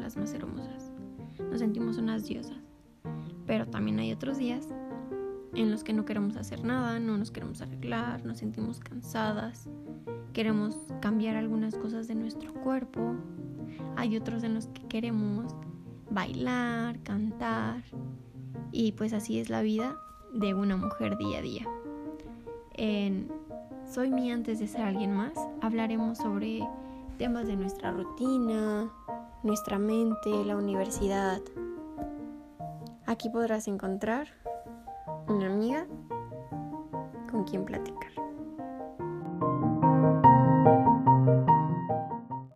las más hermosas. Nos sentimos unas diosas. Pero también hay otros días en los que no queremos hacer nada, no nos queremos arreglar, nos sentimos cansadas, queremos cambiar algunas cosas de nuestro cuerpo. Hay otros en los que queremos bailar, cantar. Y pues así es la vida de una mujer día a día. En Soy mí antes de ser alguien más hablaremos sobre temas de nuestra rutina, nuestra mente, la universidad. Aquí podrás encontrar una amiga con quien platicar.